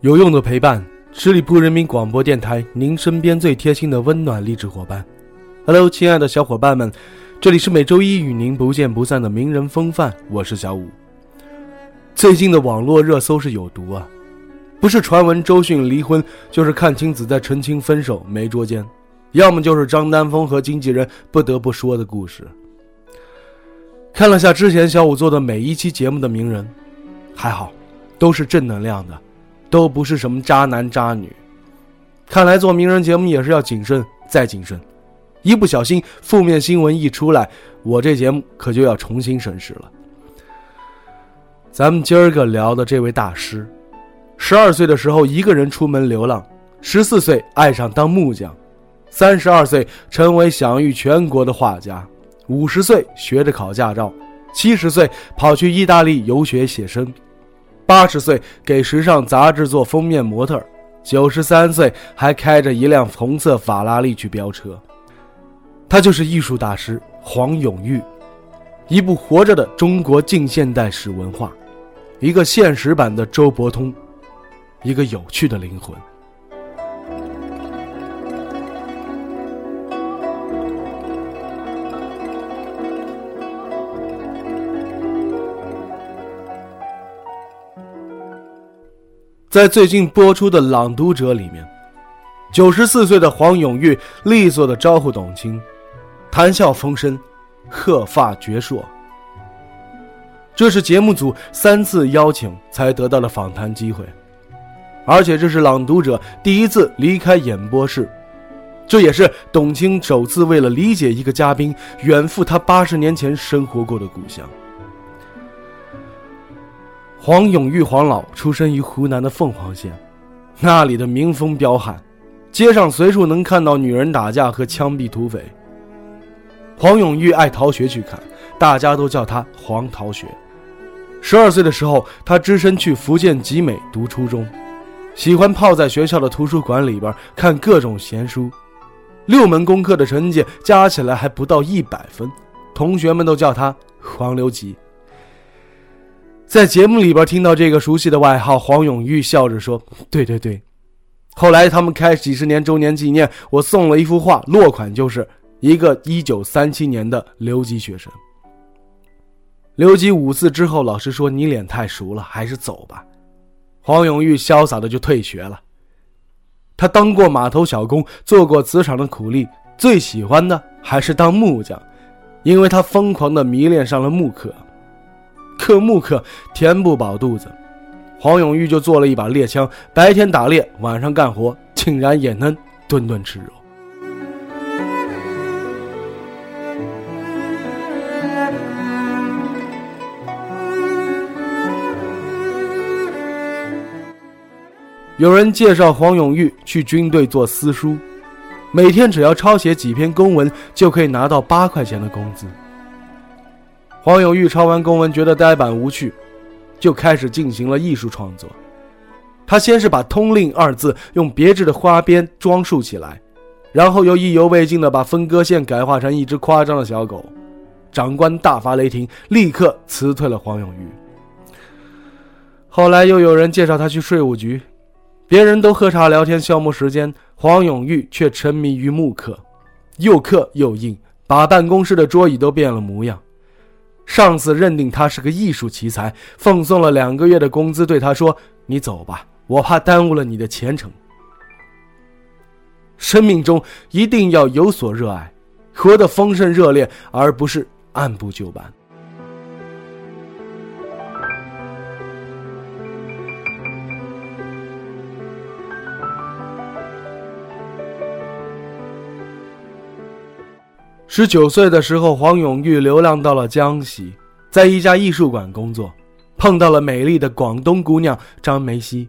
有用的陪伴，十里铺人民广播电台，您身边最贴心的温暖励志伙伴。Hello，亲爱的小伙伴们，这里是每周一与您不见不散的名人风范，我是小五。最近的网络热搜是有毒啊，不是传闻周迅离婚，就是阚清子在澄清分手没捉奸，要么就是张丹峰和经纪人不得不说的故事。看了下之前小五做的每一期节目的名人，还好，都是正能量的。都不是什么渣男渣女，看来做名人节目也是要谨慎再谨慎，一不小心负面新闻一出来，我这节目可就要重新审视了。咱们今儿个聊的这位大师，十二岁的时候一个人出门流浪，十四岁爱上当木匠，三十二岁成为享誉全国的画家，五十岁学着考驾照，七十岁跑去意大利游学写生。八十岁给时尚杂志做封面模特，九十三岁还开着一辆红色法拉利去飙车。他就是艺术大师黄永玉，一部活着的中国近现代史文化，一个现实版的周伯通，一个有趣的灵魂。在最近播出的《朗读者》里面，九十四岁的黄永玉利索的招呼董卿，谈笑风生，鹤发矍铄。这是节目组三次邀请才得到的访谈机会，而且这是《朗读者》第一次离开演播室，这也是董卿首次为了理解一个嘉宾，远赴他八十年前生活过的故乡。黄永玉黄老出生于湖南的凤凰县，那里的民风彪悍，街上随处能看到女人打架和枪毙土匪。黄永玉爱逃学去看，大家都叫他黄逃学。十二岁的时候，他只身去福建集美读初中，喜欢泡在学校的图书馆里边看各种闲书，六门功课的成绩加起来还不到一百分，同学们都叫他黄留级。在节目里边听到这个熟悉的外号，黄永玉笑着说：“对对对。”后来他们开几十年周年纪念，我送了一幅画，落款就是一个一九三七年的留级学生。留级五次之后，老师说：“你脸太熟了，还是走吧。”黄永玉潇洒的就退学了。他当过码头小工，做过瓷厂的苦力，最喜欢的还是当木匠，因为他疯狂的迷恋上了木刻。刻木克填不饱肚子，黄永玉就做了一把猎枪，白天打猎，晚上干活，竟然也能顿顿吃肉。有人介绍黄永玉去军队做私书，每天只要抄写几篇公文，就可以拿到八块钱的工资。黄永玉抄完公文，觉得呆板无趣，就开始进行了艺术创作。他先是把“通令”二字用别致的花边装束起来，然后又意犹未尽地把分割线改画成一只夸张的小狗。长官大发雷霆，立刻辞退了黄永玉。后来又有人介绍他去税务局，别人都喝茶聊天消磨时间，黄永玉却沉迷于木刻，又刻又印，把办公室的桌椅都变了模样。上司认定他是个艺术奇才，奉送了两个月的工资，对他说：“你走吧，我怕耽误了你的前程。生命中一定要有所热爱，活得丰盛热烈，而不是按部就班。”十九岁的时候，黄永玉流浪到了江西，在一家艺术馆工作，碰到了美丽的广东姑娘张梅溪。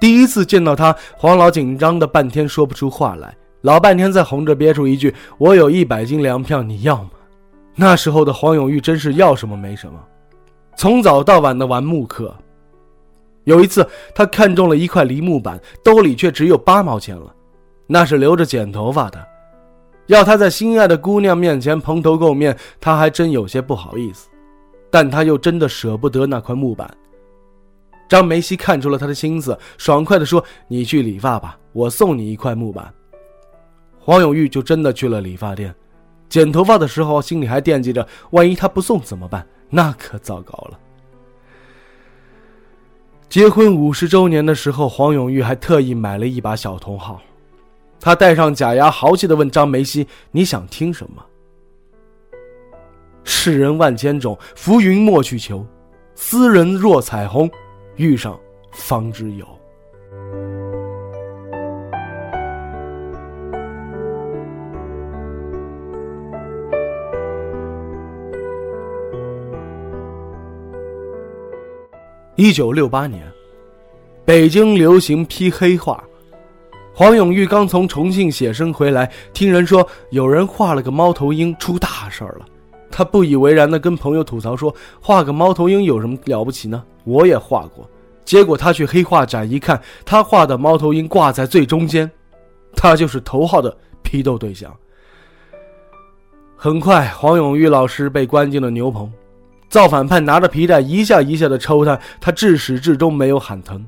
第一次见到他，黄老紧张的半天说不出话来，老半天才哄着憋出一句：“我有一百斤粮票，你要吗？”那时候的黄永玉真是要什么没什么，从早到晚的玩木刻。有一次，他看中了一块梨木板，兜里却只有八毛钱了，那是留着剪头发的。要他在心爱的姑娘面前蓬头垢面，他还真有些不好意思，但他又真的舍不得那块木板。张梅西看出了他的心思，爽快地说：“你去理发吧，我送你一块木板。”黄永玉就真的去了理发店，剪头发的时候心里还惦记着，万一他不送怎么办？那可糟糕了。结婚五十周年的时候，黄永玉还特意买了一把小铜号，他戴上假牙，豪气的问张梅西：“你想听什么？”世人万千种，浮云莫去求，斯人若彩虹。遇上方知有。一九六八年，北京流行批黑话。黄永玉刚从重庆写生回来，听人说有人画了个猫头鹰，出大事儿了。他不以为然的跟朋友吐槽说：“画个猫头鹰有什么了不起呢？我也画过。”结果他去黑画展一看，他画的猫头鹰挂在最中间，他就是头号的批斗对象。很快，黄永玉老师被关进了牛棚，造反派拿着皮带一下一下的抽他，他至始至终没有喊疼。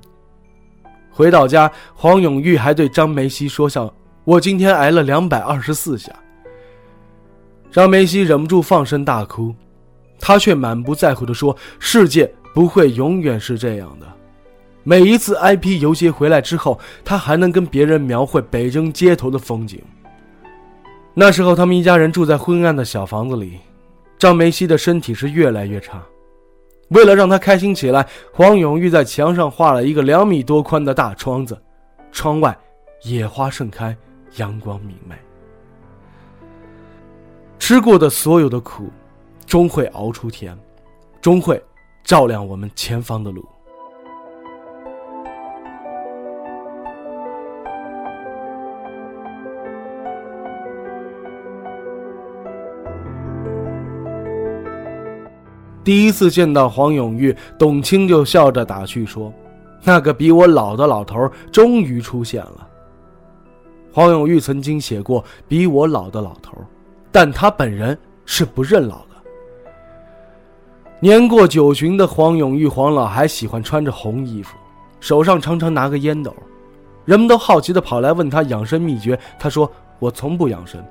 回到家，黄永玉还对张梅西说笑：“我今天挨了两百二十四下。”张梅西忍不住放声大哭，他却满不在乎地说：“世界不会永远是这样的。每一次 IP 游街回来之后，他还能跟别人描绘北京街头的风景。那时候，他们一家人住在昏暗的小房子里，张梅西的身体是越来越差。为了让他开心起来，黄永玉在墙上画了一个两米多宽的大窗子，窗外野花盛开，阳光明媚。”吃过的所有的苦，终会熬出甜，终会照亮我们前方的路。第一次见到黄永玉，董卿就笑着打趣说：“那个比我老的老头终于出现了。”黄永玉曾经写过“比我老的老头”。但他本人是不认老的。年过九旬的黄永玉黄老还喜欢穿着红衣服，手上常常拿个烟斗，人们都好奇的跑来问他养生秘诀。他说：“我从不养生，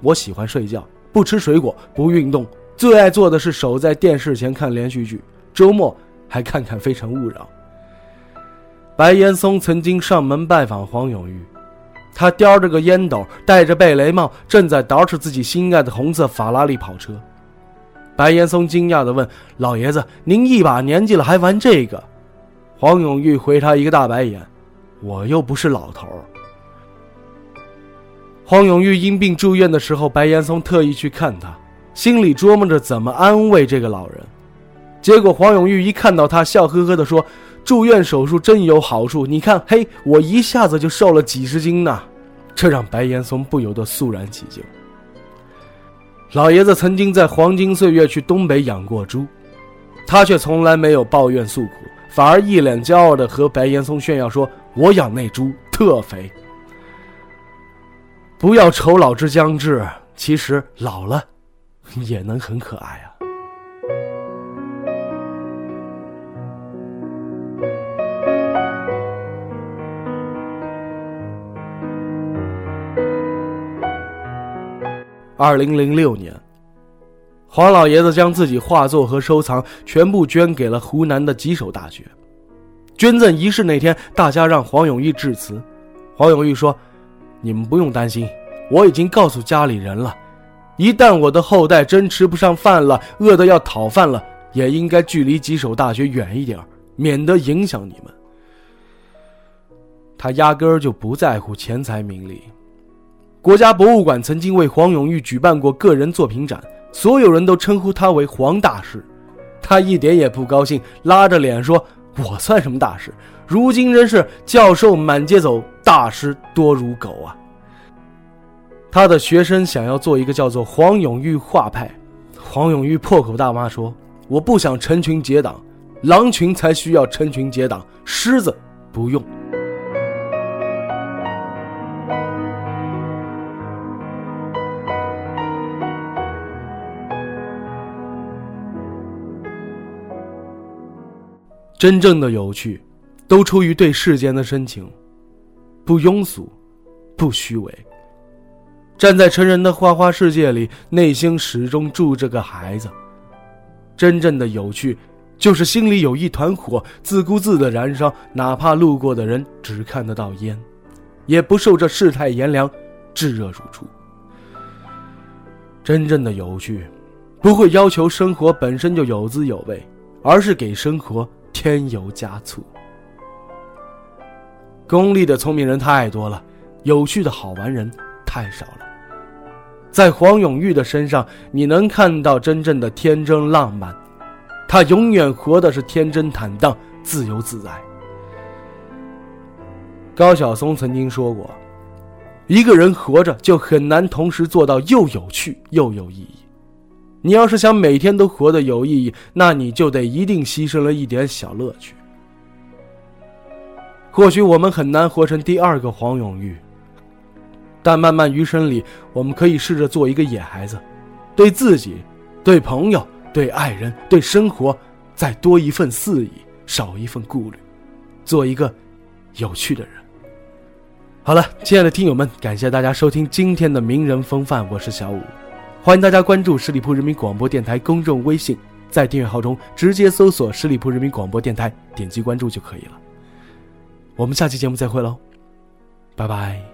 我喜欢睡觉，不吃水果，不运动，最爱做的是守在电视前看连续剧，周末还看看《非诚勿扰》。”白岩松曾经上门拜访黄永玉。他叼着个烟斗，戴着贝雷帽，正在捯饬自己心爱的红色法拉利跑车。白岩松惊讶地问：“老爷子，您一把年纪了还玩这个？”黄永玉回他一个大白眼：“我又不是老头。”黄永玉因病住院的时候，白岩松特意去看他，心里琢磨着怎么安慰这个老人。结果黄永玉一看到他，笑呵呵地说。住院手术真有好处，你看，嘿，我一下子就瘦了几十斤呢，这让白岩松不由得肃然起敬。老爷子曾经在黄金岁月去东北养过猪，他却从来没有抱怨诉苦，反而一脸骄傲地和白岩松炫耀说：“我养那猪特肥。”不要愁老之将至，其实老了也能很可爱啊。二零零六年，黄老爷子将自己画作和收藏全部捐给了湖南的吉首大学。捐赠仪式那天，大家让黄永玉致辞。黄永玉说：“你们不用担心，我已经告诉家里人了，一旦我的后代真吃不上饭了，饿得要讨饭了，也应该距离吉首大学远一点，免得影响你们。”他压根儿就不在乎钱财名利。国家博物馆曾经为黄永玉举办过个人作品展，所有人都称呼他为黄大师，他一点也不高兴，拉着脸说：“我算什么大师？如今真是教授满街走，大师多如狗啊！他的学生想要做一个叫做黄永玉画派，黄永玉破口大骂说：“我不想成群结党，狼群才需要成群结党，狮子不用。”真正的有趣，都出于对世间的深情，不庸俗，不虚伪。站在成人的花花世界里，内心始终住着个孩子。真正的有趣，就是心里有一团火，自顾自的燃烧，哪怕路过的人只看得到烟，也不受这世态炎凉，炙热如初。真正的有趣，不会要求生活本身就有滋有味，而是给生活添油加醋。功利的聪明人太多了，有趣的好玩人太少了。在黄永玉的身上，你能看到真正的天真浪漫，他永远活的是天真坦荡、自由自在。高晓松曾经说过：“一个人活着就很难同时做到又有趣又有意义。你要是想每天都活得有意义，那你就得一定牺牲了一点小乐趣。或许我们很难活成第二个黄永玉。”但漫漫余生里，我们可以试着做一个野孩子，对自己、对朋友、对爱人、对生活，再多一份肆意，少一份顾虑，做一个有趣的人。好了，亲爱的听友们，感谢大家收听今天的名人风范，我是小五，欢迎大家关注十里铺人民广播电台公众微信，在订阅号中直接搜索十里铺人民广播电台，点击关注就可以了。我们下期节目再会喽，拜拜。